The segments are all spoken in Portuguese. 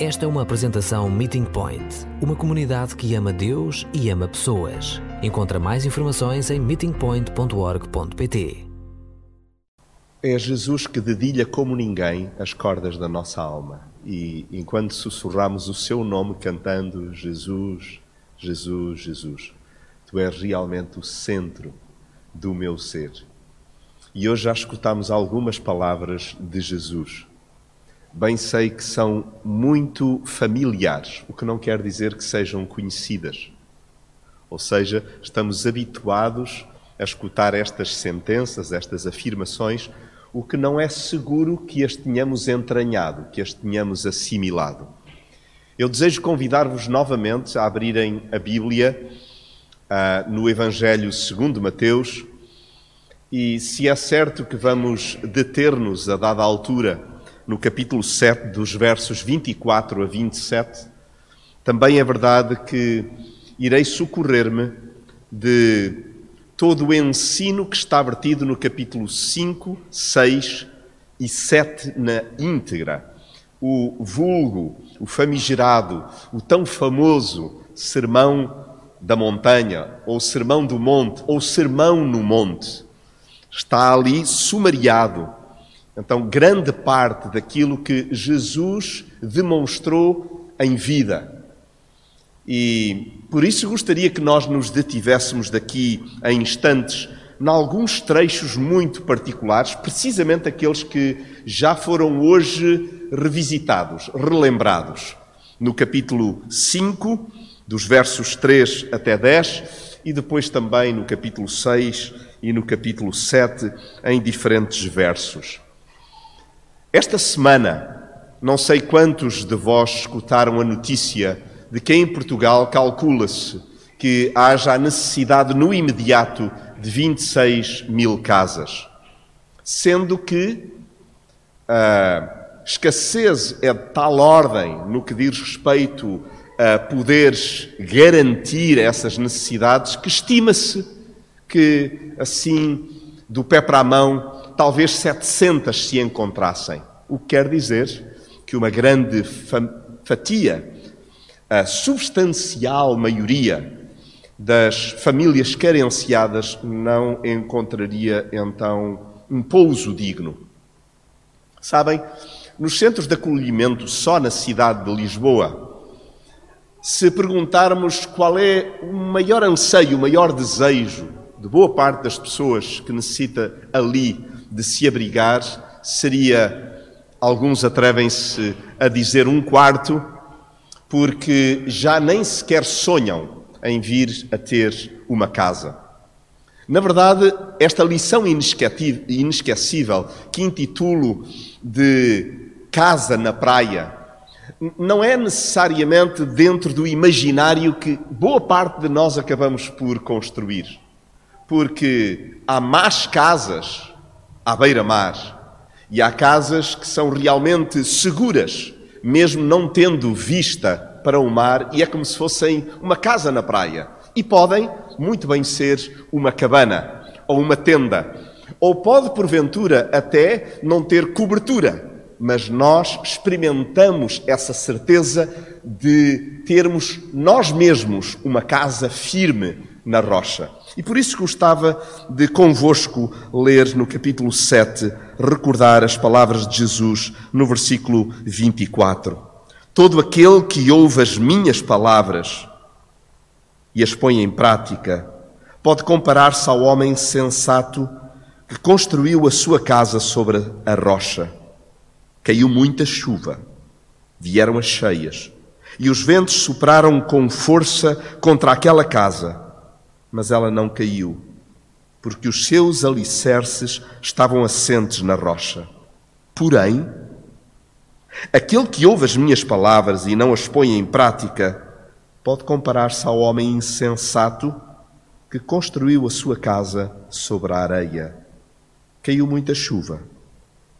Esta é uma apresentação Meeting Point, uma comunidade que ama Deus e ama pessoas. Encontra mais informações em meetingpoint.org.pt. É Jesus que dedilha como ninguém as cordas da nossa alma. E enquanto sussurramos o seu nome cantando Jesus, Jesus, Jesus, tu és realmente o centro do meu ser. E hoje já escutamos algumas palavras de Jesus bem sei que são muito familiares, o que não quer dizer que sejam conhecidas. Ou seja, estamos habituados a escutar estas sentenças, estas afirmações, o que não é seguro que as tenhamos entranhado, que as tenhamos assimilado. Eu desejo convidar-vos novamente a abrirem a Bíblia uh, no Evangelho segundo Mateus, e se é certo que vamos deter-nos a dada altura no capítulo 7, dos versos 24 a 27, também é verdade que irei socorrer-me de todo o ensino que está vertido no capítulo 5, 6 e 7 na íntegra. O vulgo, o famigerado, o tão famoso Sermão da Montanha, ou Sermão do Monte, ou Sermão no Monte, está ali sumariado então, grande parte daquilo que Jesus demonstrou em vida. E por isso gostaria que nós nos detivéssemos daqui a instantes em alguns trechos muito particulares, precisamente aqueles que já foram hoje revisitados, relembrados. No capítulo 5, dos versos 3 até 10, e depois também no capítulo 6 e no capítulo 7, em diferentes versos. Esta semana, não sei quantos de vós escutaram a notícia de que em Portugal calcula-se que haja a necessidade no imediato de 26 mil casas, sendo que a escassez é de tal ordem no que diz respeito a poderes garantir essas necessidades que estima-se que, assim, do pé para a mão, talvez 700 se encontrassem. O que quer dizer que uma grande fatia, a substancial maioria das famílias carenciadas não encontraria então um pouso digno. Sabem, nos centros de acolhimento só na cidade de Lisboa, se perguntarmos qual é o maior anseio, o maior desejo de boa parte das pessoas que necessita ali de se abrigar seria, alguns atrevem-se a dizer, um quarto, porque já nem sequer sonham em vir a ter uma casa. Na verdade, esta lição inesquecível que intitulo de Casa na Praia não é necessariamente dentro do imaginário que boa parte de nós acabamos por construir. Porque há más casas à beira-mar. E há casas que são realmente seguras, mesmo não tendo vista para o mar, e é como se fossem uma casa na praia. E podem muito bem ser uma cabana ou uma tenda. Ou pode, porventura, até não ter cobertura, mas nós experimentamos essa certeza de termos nós mesmos uma casa firme na rocha. E por isso gostava de convosco ler no capítulo 7, recordar as palavras de Jesus no versículo 24. Todo aquele que ouve as minhas palavras e as põe em prática pode comparar-se ao homem sensato que construiu a sua casa sobre a rocha. Caiu muita chuva, vieram as cheias, e os ventos sopraram com força contra aquela casa mas ela não caiu, porque os seus alicerces estavam assentes na rocha. Porém, aquele que ouve as minhas palavras e não as põe em prática, pode comparar-se ao homem insensato que construiu a sua casa sobre a areia. Caiu muita chuva,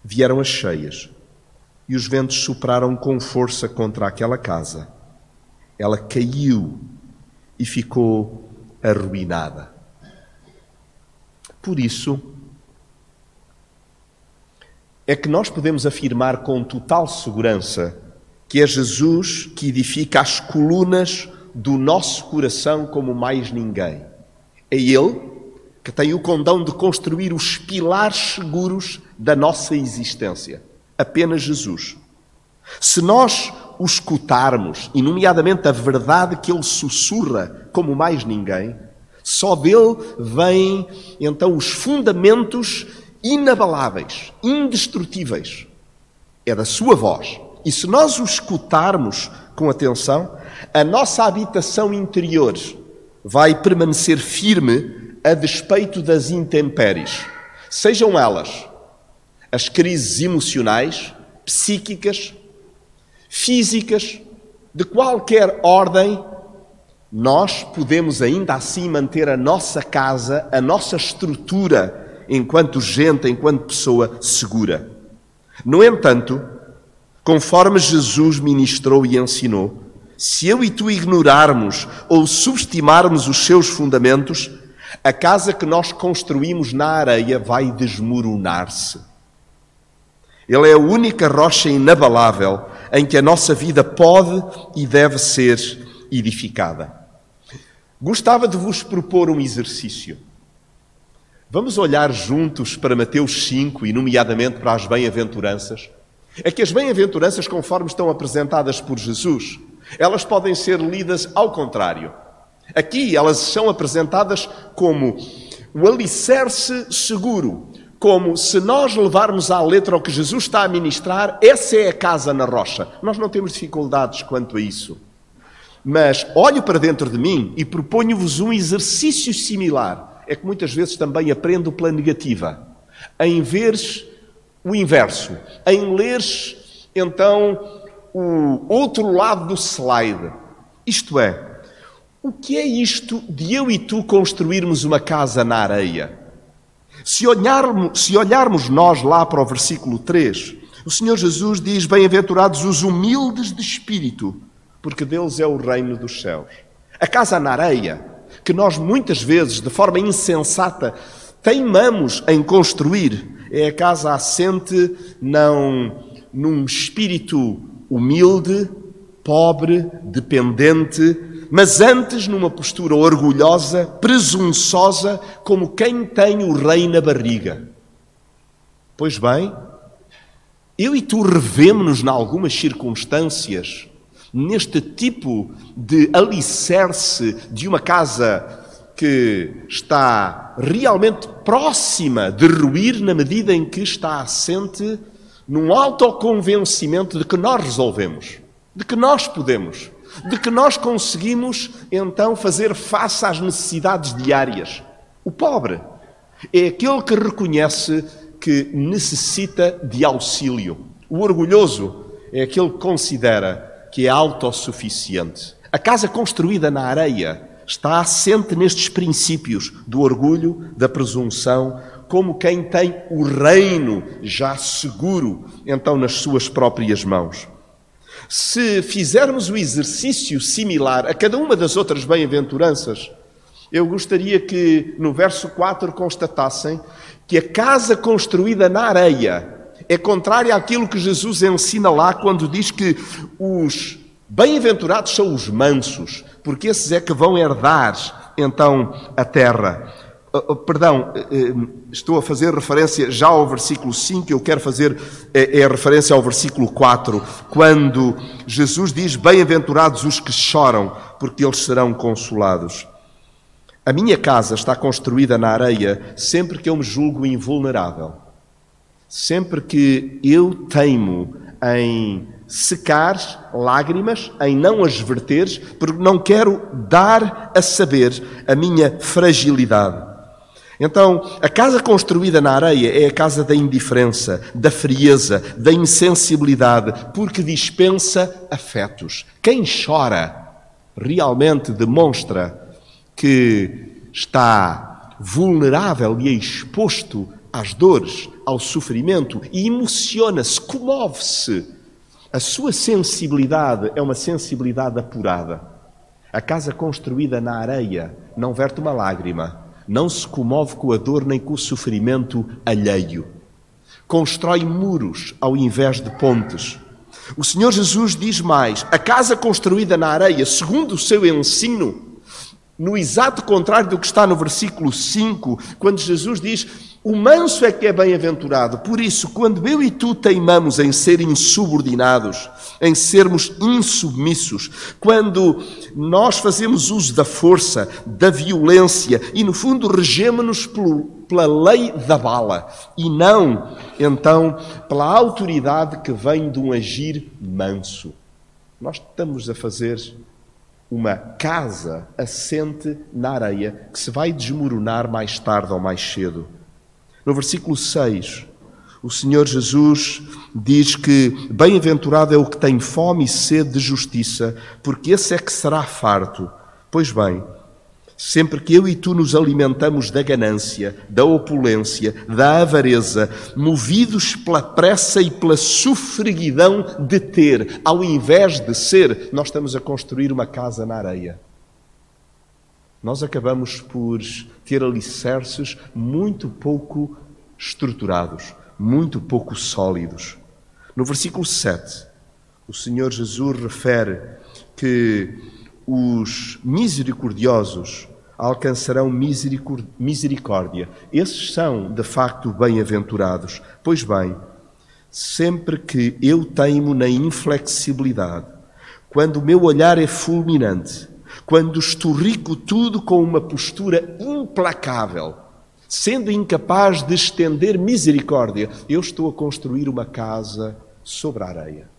vieram as cheias, e os ventos sopraram com força contra aquela casa. Ela caiu e ficou arruinada. Por isso, é que nós podemos afirmar com total segurança que é Jesus que edifica as colunas do nosso coração como mais ninguém. É Ele que tem o condão de construir os pilares seguros da nossa existência. Apenas Jesus. Se nós o escutarmos, e nomeadamente a verdade que ele sussurra como mais ninguém, só dele vêm então os fundamentos inabaláveis, indestrutíveis. É da sua voz. E se nós o escutarmos com atenção, a nossa habitação interior vai permanecer firme a despeito das intempéries, sejam elas as crises emocionais, psíquicas, físicas, de qualquer ordem, nós podemos ainda assim manter a nossa casa, a nossa estrutura, enquanto gente, enquanto pessoa segura. No entanto, conforme Jesus ministrou e ensinou, se eu e tu ignorarmos ou subestimarmos os seus fundamentos, a casa que nós construímos na areia vai desmoronar-se. Ele é a única rocha inabalável em que a nossa vida pode e deve ser edificada. Gostava de vos propor um exercício. Vamos olhar juntos para Mateus 5 e, nomeadamente, para as bem-aventuranças. É que as bem-aventuranças, conforme estão apresentadas por Jesus, elas podem ser lidas ao contrário. Aqui elas são apresentadas como o alicerce seguro, como se nós levarmos à letra o que Jesus está a ministrar, essa é a casa na rocha. Nós não temos dificuldades quanto a isso. Mas olho para dentro de mim e proponho-vos um exercício similar. É que muitas vezes também aprendo pela negativa. Em veres o inverso, em leres então o outro lado do slide. Isto é, o que é isto de eu e tu construirmos uma casa na areia? Se olharmos, se olharmos nós lá para o versículo 3, o Senhor Jesus diz: Bem-aventurados os humildes de espírito, porque deles é o reino dos céus. A casa na areia, que nós muitas vezes, de forma insensata, teimamos em construir, é a casa assente não num espírito humilde, pobre, dependente, mas antes numa postura orgulhosa, presunçosa, como quem tem o rei na barriga. Pois bem, eu e tu revemos-nos, em algumas circunstâncias, neste tipo de alicerce de uma casa que está realmente próxima de ruir na medida em que está assente num autoconvencimento de que nós resolvemos, de que nós podemos de que nós conseguimos então fazer face às necessidades diárias. O pobre é aquele que reconhece que necessita de auxílio. O orgulhoso é aquele que considera que é autossuficiente. A casa construída na areia está assente nestes princípios do orgulho, da presunção, como quem tem o reino já seguro, então nas suas próprias mãos. Se fizermos o exercício similar a cada uma das outras bem-aventuranças, eu gostaria que no verso 4 constatassem que a casa construída na areia é contrária àquilo que Jesus ensina lá quando diz que os bem-aventurados são os mansos, porque esses é que vão herdar então a terra. Oh, oh, perdão, eh, eh, estou a fazer referência já ao versículo 5, eu quero fazer é, é referência ao versículo 4, quando Jesus diz: Bem-aventurados os que choram, porque eles serão consolados. A minha casa está construída na areia sempre que eu me julgo invulnerável, sempre que eu teimo em secar lágrimas, em não as verter, porque não quero dar a saber a minha fragilidade. Então, a casa construída na areia é a casa da indiferença, da frieza, da insensibilidade, porque dispensa afetos. Quem chora realmente demonstra que está vulnerável e exposto às dores, ao sofrimento e emociona-se, comove-se. A sua sensibilidade é uma sensibilidade apurada. A casa construída na areia não verte uma lágrima não se comove com a dor nem com o sofrimento alheio. Constrói muros ao invés de pontes. O Senhor Jesus diz mais: a casa construída na areia, segundo o seu ensino, no exato contrário do que está no versículo 5, quando Jesus diz: O manso é que é bem-aventurado. Por isso, quando eu e tu teimamos em ser insubordinados, em sermos insubmissos, quando nós fazemos uso da força, da violência e, no fundo, regemos-nos pela lei da bala e não, então, pela autoridade que vem de um agir manso, nós estamos a fazer uma casa assente na areia que se vai desmoronar mais tarde ou mais cedo. No versículo 6, o Senhor Jesus diz que bem-aventurado é o que tem fome e sede de justiça, porque esse é que será farto. Pois bem, Sempre que eu e tu nos alimentamos da ganância, da opulência, da avareza, movidos pela pressa e pela sofreguidão de ter, ao invés de ser, nós estamos a construir uma casa na areia. Nós acabamos por ter alicerces muito pouco estruturados, muito pouco sólidos. No versículo 7, o Senhor Jesus refere que os misericordiosos alcançarão misericórdia. Esses são, de facto, bem-aventurados. Pois bem, sempre que eu teimo na inflexibilidade, quando o meu olhar é fulminante, quando estorrico tudo com uma postura implacável, sendo incapaz de estender misericórdia, eu estou a construir uma casa sobre a areia.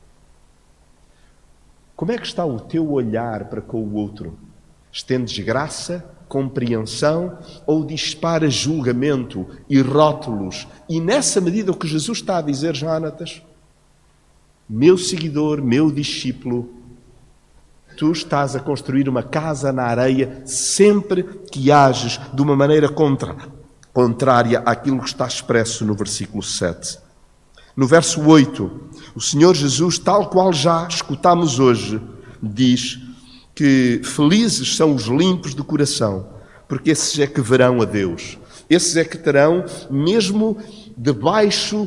Como é que está o teu olhar para com o outro? Estendes graça compreensão ou dispara julgamento e rótulos. E nessa medida o que Jesus está a dizer, Jonatas, meu seguidor, meu discípulo, tu estás a construir uma casa na areia sempre que ages de uma maneira contra, contrária àquilo que está expresso no versículo 7. No verso 8, o Senhor Jesus, tal qual já escutamos hoje, diz que felizes são os limpos de coração, porque esses é que verão a Deus. Esses é que terão, mesmo debaixo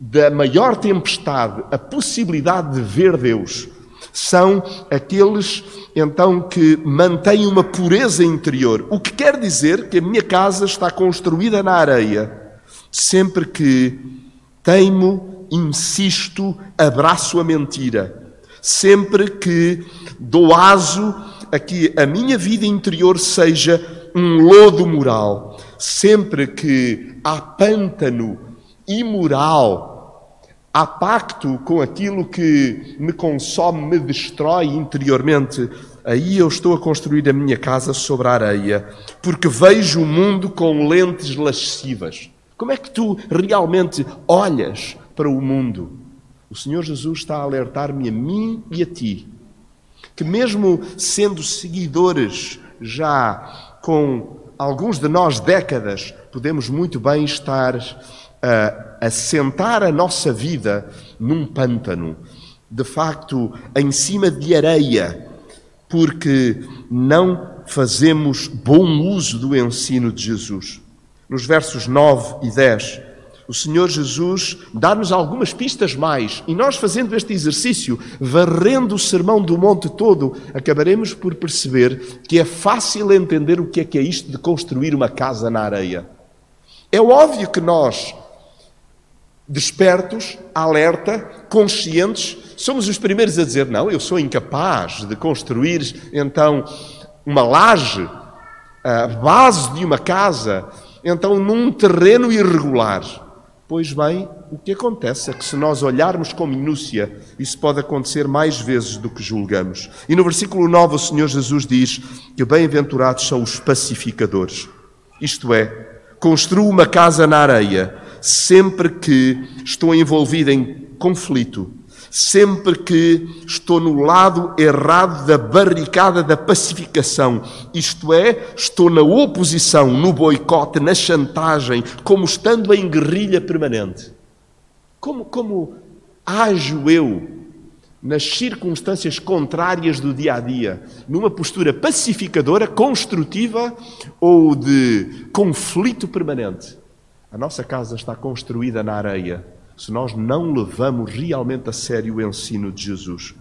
da maior tempestade, a possibilidade de ver Deus. São aqueles, então, que mantêm uma pureza interior. O que quer dizer que a minha casa está construída na areia. Sempre que teimo, insisto, abraço a mentira sempre que dou aso a que a minha vida interior seja um lodo moral, sempre que há pântano imoral, há pacto com aquilo que me consome, me destrói interiormente, aí eu estou a construir a minha casa sobre a areia, porque vejo o mundo com lentes lascivas. Como é que tu realmente olhas para o mundo? O Senhor Jesus está a alertar-me a mim e a ti, que mesmo sendo seguidores já com alguns de nós décadas, podemos muito bem estar a, a sentar a nossa vida num pântano, de facto, em cima de areia, porque não fazemos bom uso do ensino de Jesus. Nos versos 9 e 10, o Senhor Jesus dá-nos algumas pistas mais, e nós, fazendo este exercício, varrendo o sermão do monte todo, acabaremos por perceber que é fácil entender o que é que é isto de construir uma casa na areia. É óbvio que nós, despertos, alerta, conscientes, somos os primeiros a dizer: não, eu sou incapaz de construir então uma laje, a base de uma casa, então num terreno irregular. Pois bem, o que acontece é que se nós olharmos com minúcia, isso pode acontecer mais vezes do que julgamos. E no versículo 9 o Senhor Jesus diz que bem-aventurados são os pacificadores. Isto é, construo uma casa na areia sempre que estou envolvido em conflito, sempre que estou no lado errado da barricada da pacificação, isto é, estou na oposição, no boicote, na chantagem, como estando em guerrilha permanente. Como, como ajo eu nas circunstâncias contrárias do dia a dia, numa postura pacificadora, construtiva ou de conflito permanente? A nossa casa está construída na areia se nós não levamos realmente a sério o ensino de Jesus.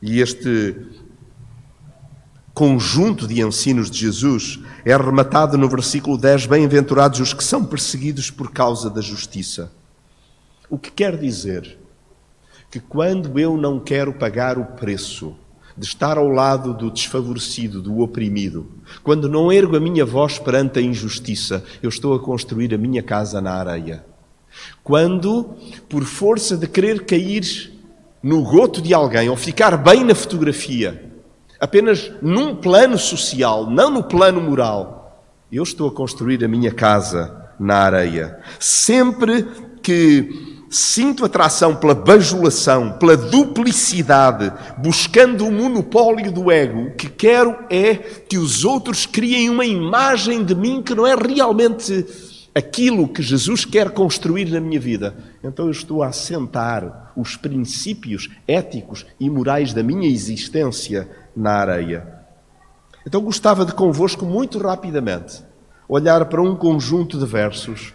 E este conjunto de ensinos de Jesus é rematado no versículo 10: Bem-aventurados os que são perseguidos por causa da justiça. O que quer dizer que quando eu não quero pagar o preço de estar ao lado do desfavorecido, do oprimido, quando não ergo a minha voz perante a injustiça, eu estou a construir a minha casa na areia. Quando, por força de querer cair no goto de alguém ou ficar bem na fotografia, apenas num plano social, não no plano moral, eu estou a construir a minha casa na areia. Sempre que sinto atração pela bajulação, pela duplicidade, buscando o monopólio do ego, o que quero é que os outros criem uma imagem de mim que não é realmente aquilo que Jesus quer construir na minha vida. Então eu estou a assentar os princípios éticos e morais da minha existência na areia. Então gostava de convosco muito rapidamente olhar para um conjunto de versos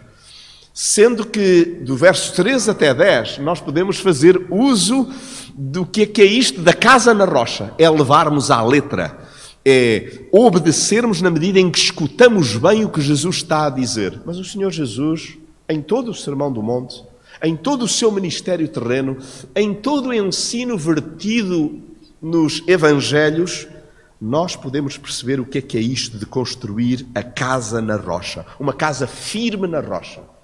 Sendo que do verso 3 até 10 nós podemos fazer uso do que é, que é isto da casa na rocha, é levarmos à letra, é obedecermos na medida em que escutamos bem o que Jesus está a dizer. Mas o Senhor Jesus, em todo o Sermão do Monte, em todo o seu ministério terreno, em todo o ensino vertido nos Evangelhos, nós podemos perceber o que é que é isto de construir a casa na rocha, uma casa firme na rocha.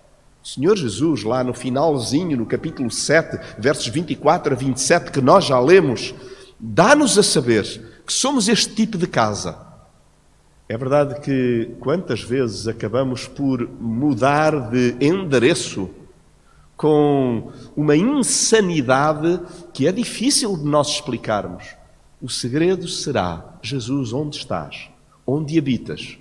O Senhor Jesus, lá no finalzinho, no capítulo 7, versos 24 a 27, que nós já lemos, dá-nos a saber que somos este tipo de casa. É verdade que quantas vezes acabamos por mudar de endereço com uma insanidade que é difícil de nós explicarmos. O segredo será: Jesus, onde estás? Onde habitas?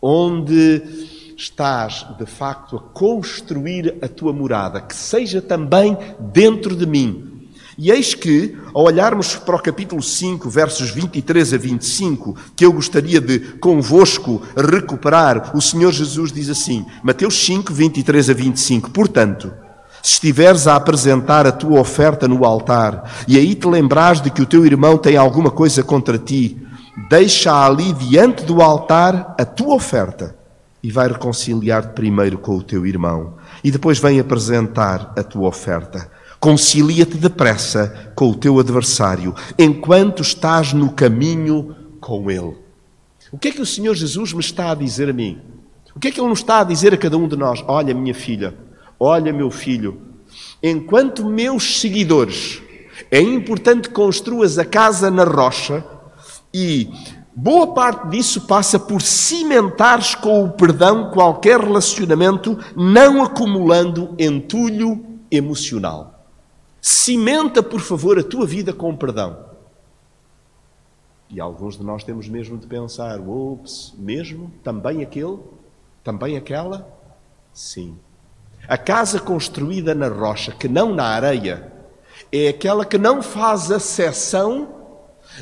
Onde estás de facto a construir a tua morada, que seja também dentro de mim. E eis que, ao olharmos para o capítulo 5, versos 23 a 25, que eu gostaria de convosco recuperar, o Senhor Jesus diz assim, Mateus 5, 23 a 25: Portanto, se estiveres a apresentar a tua oferta no altar e aí te lembrares de que o teu irmão tem alguma coisa contra ti, deixa ali diante do altar a tua oferta e vai reconciliar-te primeiro com o teu irmão e depois vem apresentar a tua oferta. Concilia-te depressa com o teu adversário enquanto estás no caminho com ele. O que é que o Senhor Jesus me está a dizer a mim? O que é que Ele nos está a dizer a cada um de nós? Olha, minha filha, olha, meu filho, enquanto meus seguidores, é importante que construas a casa na rocha e Boa parte disso passa por cimentares com o perdão qualquer relacionamento, não acumulando entulho emocional. Cimenta, por favor, a tua vida com perdão. E alguns de nós temos mesmo de pensar: ops, mesmo? Também aquele? Também aquela? Sim. A casa construída na rocha, que não na areia, é aquela que não faz acessão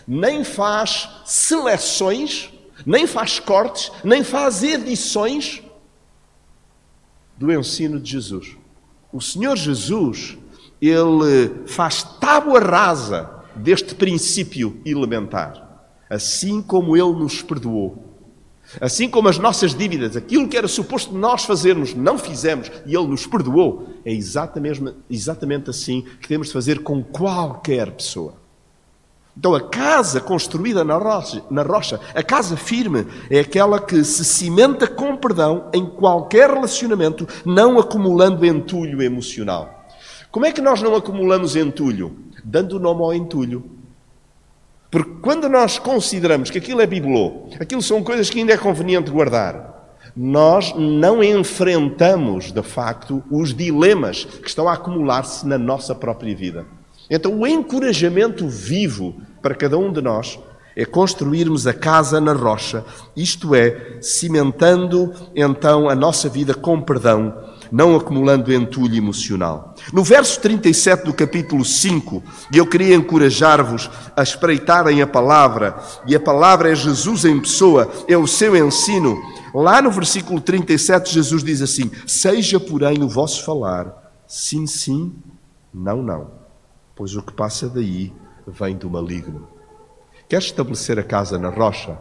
nem faz seleções, nem faz cortes, nem faz edições do ensino de Jesus. O Senhor Jesus, ele faz tábua rasa deste princípio elementar, assim como ele nos perdoou. Assim como as nossas dívidas, aquilo que era suposto nós fazermos, não fizemos e Ele nos perdoou, é exatamente, exatamente assim que temos de fazer com qualquer pessoa. Então, a casa construída na rocha, na rocha, a casa firme, é aquela que se cimenta com perdão em qualquer relacionamento, não acumulando entulho emocional. Como é que nós não acumulamos entulho? Dando o nome ao entulho. Porque quando nós consideramos que aquilo é bibelô, aquilo são coisas que ainda é conveniente guardar, nós não enfrentamos, de facto, os dilemas que estão a acumular-se na nossa própria vida. Então, o encorajamento vivo para cada um de nós é construirmos a casa na rocha, isto é, cimentando então a nossa vida com perdão, não acumulando entulho emocional. No verso 37 do capítulo 5, e eu queria encorajar-vos a espreitarem a palavra, e a palavra é Jesus em pessoa, é o seu ensino. Lá no versículo 37, Jesus diz assim: Seja, porém, o vosso falar sim, sim, não, não, pois o que passa daí vem do maligno. Queres estabelecer a casa na rocha?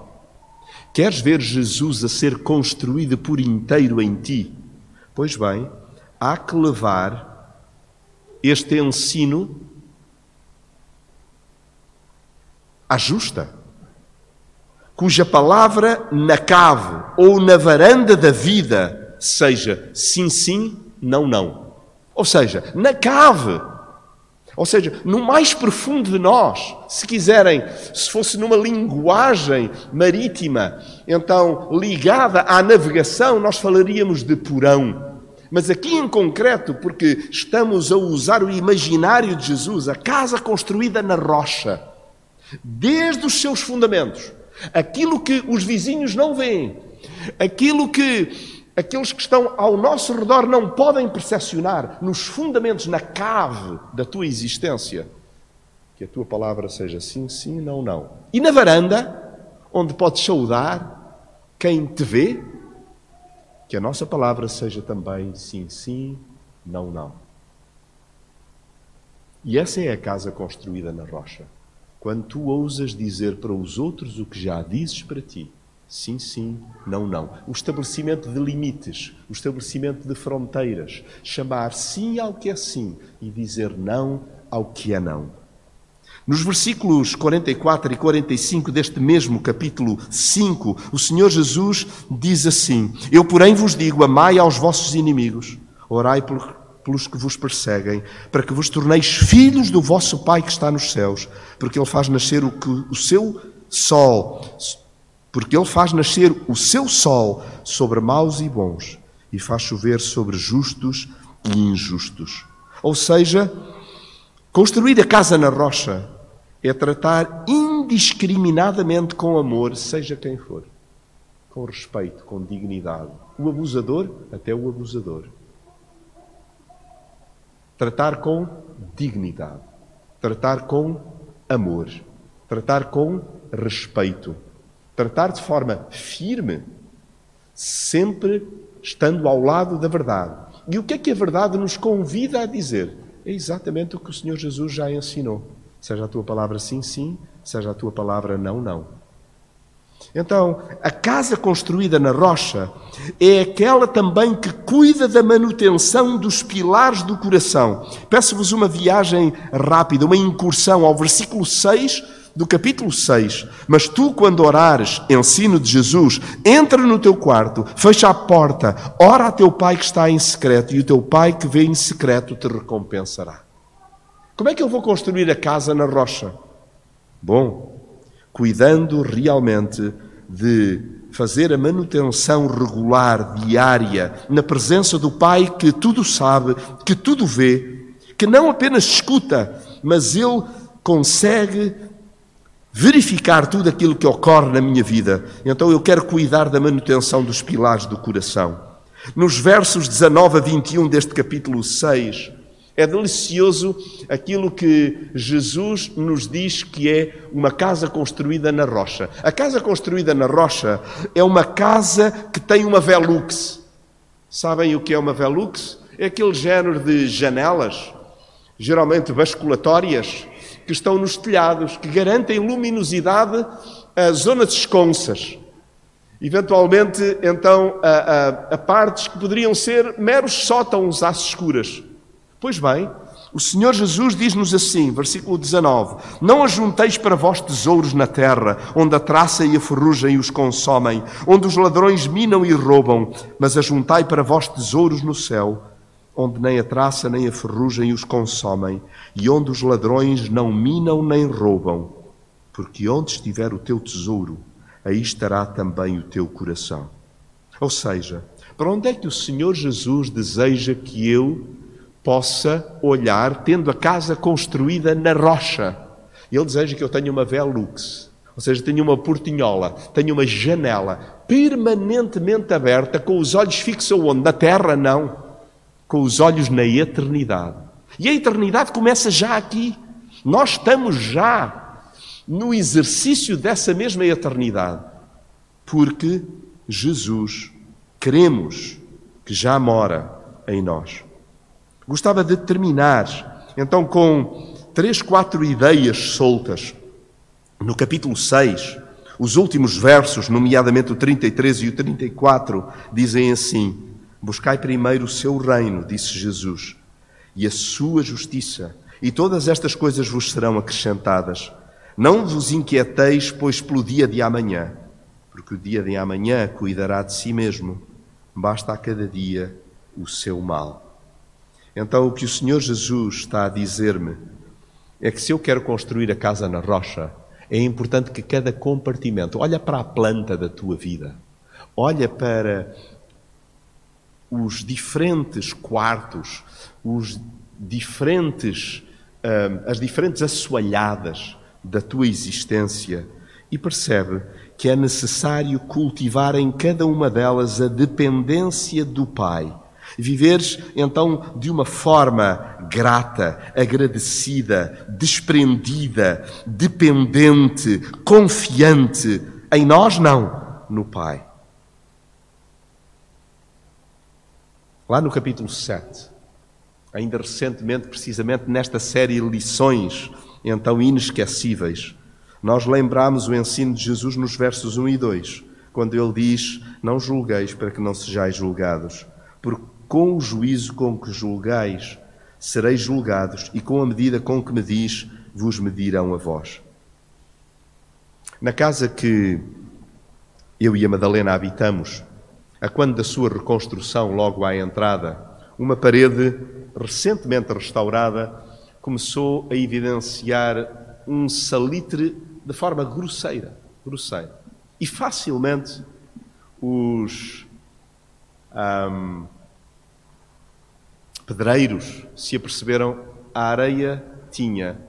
Queres ver Jesus a ser construído por inteiro em ti? Pois bem, há que levar este ensino à justa, cuja palavra na cave ou na varanda da vida seja sim, sim, não, não. Ou seja, na cave. Ou seja, no mais profundo de nós, se quiserem, se fosse numa linguagem marítima, então ligada à navegação, nós falaríamos de porão. Mas aqui em concreto, porque estamos a usar o imaginário de Jesus, a casa construída na rocha, desde os seus fundamentos, aquilo que os vizinhos não veem, aquilo que aqueles que estão ao nosso redor não podem percepcionar, nos fundamentos, na cave da tua existência, que a tua palavra seja sim, sim, não, não. E na varanda, onde podes saudar quem te vê, que a nossa palavra seja também sim, sim, não, não. E essa é a casa construída na rocha. Quando tu ousas dizer para os outros o que já dizes para ti, sim, sim, não, não. O estabelecimento de limites, o estabelecimento de fronteiras, chamar sim ao que é sim e dizer não ao que é não. Nos versículos 44 e 45 deste mesmo capítulo 5, o Senhor Jesus diz assim: Eu, porém, vos digo: amai aos vossos inimigos, orai pelos que vos perseguem, para que vos torneis filhos do vosso Pai que está nos céus, porque Ele faz nascer o, que, o seu sol, porque Ele faz nascer o seu sol sobre maus e bons, e faz chover sobre justos e injustos. Ou seja, construir a casa na rocha é tratar indiscriminadamente com amor, seja quem for, com respeito, com dignidade, o abusador até o abusador. Tratar com dignidade, tratar com amor, tratar com respeito, tratar de forma firme, sempre estando ao lado da verdade. E o que é que a verdade nos convida a dizer? É exatamente o que o Senhor Jesus já ensinou. Seja a tua palavra sim, sim, seja a tua palavra não, não. Então, a casa construída na rocha é aquela também que cuida da manutenção dos pilares do coração. Peço-vos uma viagem rápida, uma incursão ao versículo 6 do capítulo 6. Mas tu, quando orares, ensino de Jesus, entra no teu quarto, fecha a porta, ora a teu pai que está em secreto, e o teu pai que vê em secreto te recompensará. Como é que eu vou construir a casa na rocha? Bom, cuidando realmente de fazer a manutenção regular, diária, na presença do Pai que tudo sabe, que tudo vê, que não apenas escuta, mas ele consegue verificar tudo aquilo que ocorre na minha vida. Então eu quero cuidar da manutenção dos pilares do coração. Nos versos 19 a 21 deste capítulo 6, é delicioso aquilo que Jesus nos diz que é uma casa construída na rocha. A casa construída na rocha é uma casa que tem uma velux. Sabem o que é uma velux? É aquele género de janelas, geralmente basculatórias, que estão nos telhados, que garantem luminosidade a zonas esconsas. Eventualmente, então, a, a, a partes que poderiam ser meros sótãos às escuras. Pois bem, o Senhor Jesus diz-nos assim, versículo 19: Não ajunteis para vós tesouros na terra, onde a traça e a ferrugem os consomem, onde os ladrões minam e roubam, mas ajuntai para vós tesouros no céu, onde nem a traça nem a ferrugem os consomem, e onde os ladrões não minam nem roubam. Porque onde estiver o teu tesouro, aí estará também o teu coração. Ou seja, para onde é que o Senhor Jesus deseja que eu possa olhar, tendo a casa construída na rocha. Ele deseja que eu tenha uma velux, ou seja, tenha uma portinhola, tenha uma janela permanentemente aberta, com os olhos fixos onde? Na terra, não. Com os olhos na eternidade. E a eternidade começa já aqui. Nós estamos já no exercício dessa mesma eternidade. Porque Jesus, queremos que já mora em nós. Gostava de terminar, então, com três, quatro ideias soltas. No capítulo 6, os últimos versos, nomeadamente o 33 e o 34, dizem assim: Buscai primeiro o seu reino, disse Jesus, e a sua justiça, e todas estas coisas vos serão acrescentadas. Não vos inquieteis, pois, pelo dia de amanhã, porque o dia de amanhã cuidará de si mesmo. Basta a cada dia o seu mal. Então, o que o Senhor Jesus está a dizer-me é que se eu quero construir a casa na rocha, é importante que cada compartimento, olha para a planta da tua vida, olha para os diferentes quartos, os diferentes, uh, as diferentes assoalhadas da tua existência e percebe que é necessário cultivar em cada uma delas a dependência do Pai Viveres então de uma forma grata, agradecida, desprendida, dependente, confiante. Em nós, não, no Pai. Lá no capítulo 7, ainda recentemente, precisamente nesta série lições, então inesquecíveis, nós lembramos o ensino de Jesus nos versos 1 e 2, quando ele diz: Não julgueis para que não sejais julgados, porque com o juízo com que julgais, sereis julgados, e com a medida com que medis, vos medirão a vós. Na casa que eu e a Madalena habitamos, a quando da sua reconstrução, logo à entrada, uma parede recentemente restaurada começou a evidenciar um salitre de forma grosseira, grosseira. E facilmente os um, pedreiros se aperceberam, a areia tinha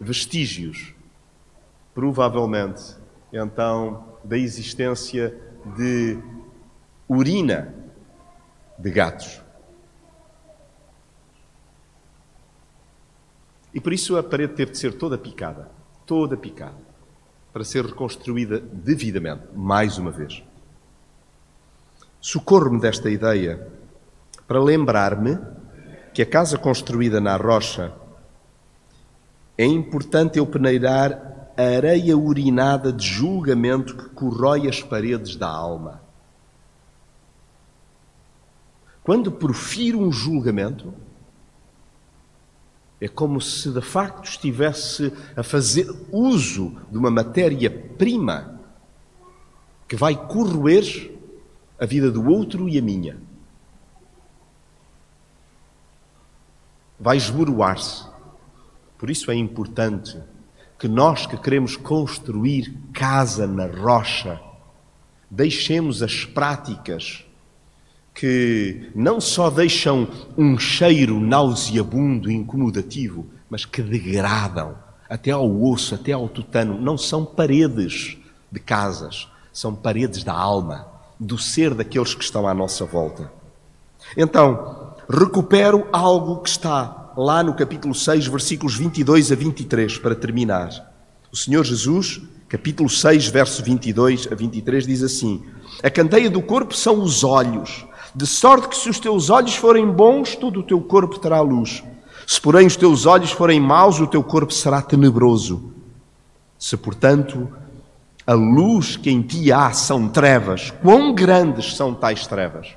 vestígios, provavelmente, então, da existência de urina de gatos. E por isso a parede teve de ser toda picada, toda picada, para ser reconstruída devidamente, mais uma vez. Socorro-me desta ideia para lembrar-me que a casa construída na rocha é importante eu peneirar a areia urinada de julgamento que corrói as paredes da alma. Quando profiro um julgamento, é como se de facto estivesse a fazer uso de uma matéria-prima que vai corroer a vida do outro e a minha. vai esboroar-se. Por isso é importante que nós que queremos construir casa na rocha, deixemos as práticas que não só deixam um cheiro nauseabundo e incomodativo, mas que degradam até ao osso, até ao tutano. Não são paredes de casas, são paredes da alma, do ser daqueles que estão à nossa volta. Então, recupero algo que está lá no capítulo 6, versículos 22 a 23, para terminar. O Senhor Jesus, capítulo 6, verso 22 a 23, diz assim: A candeia do corpo são os olhos, de sorte que se os teus olhos forem bons, todo o teu corpo terá luz. Se, porém, os teus olhos forem maus, o teu corpo será tenebroso. Se, portanto, a luz que em ti há são trevas, quão grandes são tais trevas?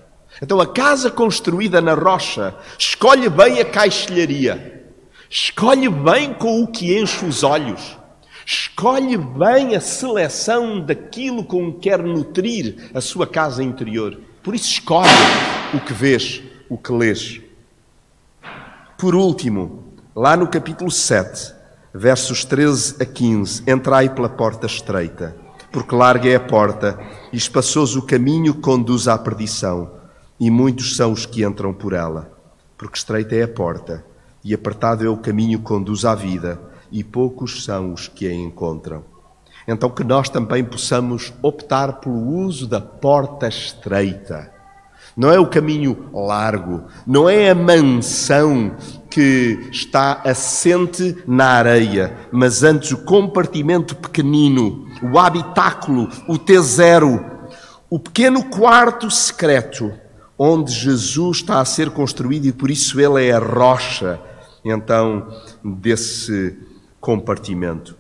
Então a casa construída na rocha escolhe bem a caixilharia, escolhe bem com o que enche os olhos, escolhe bem a seleção daquilo com que quer nutrir a sua casa interior. Por isso escolhe o que vês, o que lês. Por último, lá no capítulo 7, versos 13 a 15, entrai pela porta estreita, porque larga é a porta e espaçoso o caminho que conduz à perdição e muitos são os que entram por ela, porque estreita é a porta e apertado é o caminho que conduz à vida, e poucos são os que a encontram. Então, que nós também possamos optar pelo uso da porta estreita. Não é o caminho largo, não é a mansão que está assente na areia, mas antes o compartimento pequenino, o habitáculo, o T0, o pequeno quarto secreto onde Jesus está a ser construído e por isso ele é a rocha, então, desse compartimento.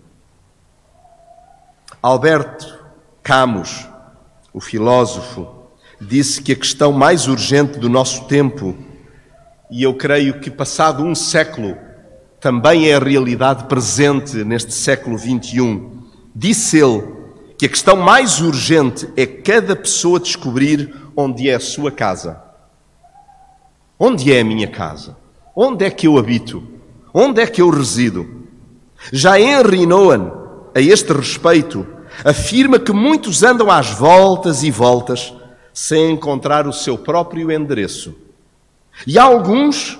Alberto Camus, o filósofo, disse que a questão mais urgente do nosso tempo, e eu creio que passado um século, também é a realidade presente neste século XXI, disse ele que a questão mais urgente é cada pessoa descobrir onde é a sua casa. Onde é a minha casa? Onde é que eu habito? Onde é que eu resido? Já Henry Nouwen, a este respeito, afirma que muitos andam às voltas e voltas sem encontrar o seu próprio endereço. E há alguns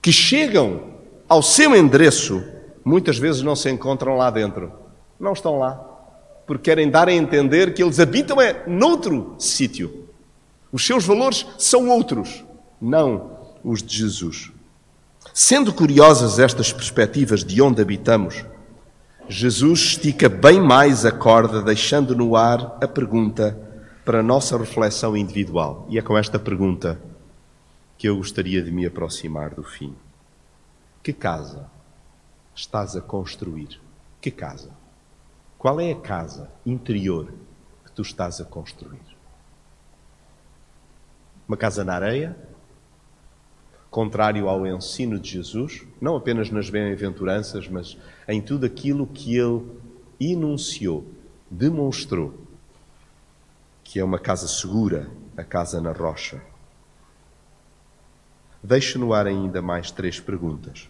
que chegam ao seu endereço, muitas vezes não se encontram lá dentro. Não estão lá, porque querem dar a entender que eles habitam é noutro sítio. Os seus valores são outros, não os de Jesus. Sendo curiosas estas perspectivas de onde habitamos, Jesus estica bem mais a corda, deixando no ar a pergunta para a nossa reflexão individual. E é com esta pergunta que eu gostaria de me aproximar do fim. Que casa estás a construir? Que casa? Qual é a casa interior que tu estás a construir? Uma casa na areia? Contrário ao ensino de Jesus, não apenas nas bem-aventuranças, mas em tudo aquilo que ele enunciou, demonstrou que é uma casa segura, a casa na rocha. Deixe no ar ainda mais três perguntas.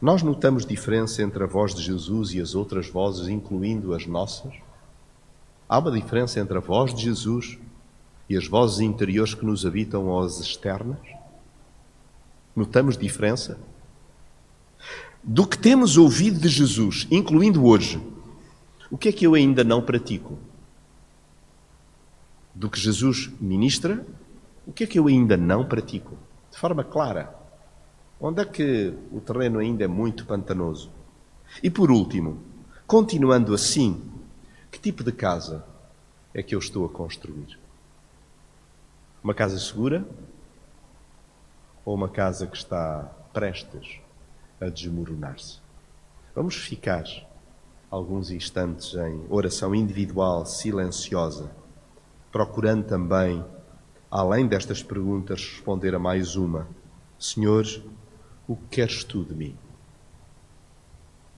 Nós notamos diferença entre a voz de Jesus e as outras vozes, incluindo as nossas? Há uma diferença entre a voz de Jesus e as vozes interiores que nos habitam ou as externas? Notamos diferença? Do que temos ouvido de Jesus, incluindo hoje, o que é que eu ainda não pratico? Do que Jesus ministra, o que é que eu ainda não pratico? De forma clara. Onde é que o terreno ainda é muito pantanoso? E por último, continuando assim, que tipo de casa é que eu estou a construir? Uma casa segura ou uma casa que está prestes a desmoronar-se? Vamos ficar alguns instantes em oração individual, silenciosa, procurando também, além destas perguntas, responder a mais uma: Senhor, o que queres tu de mim?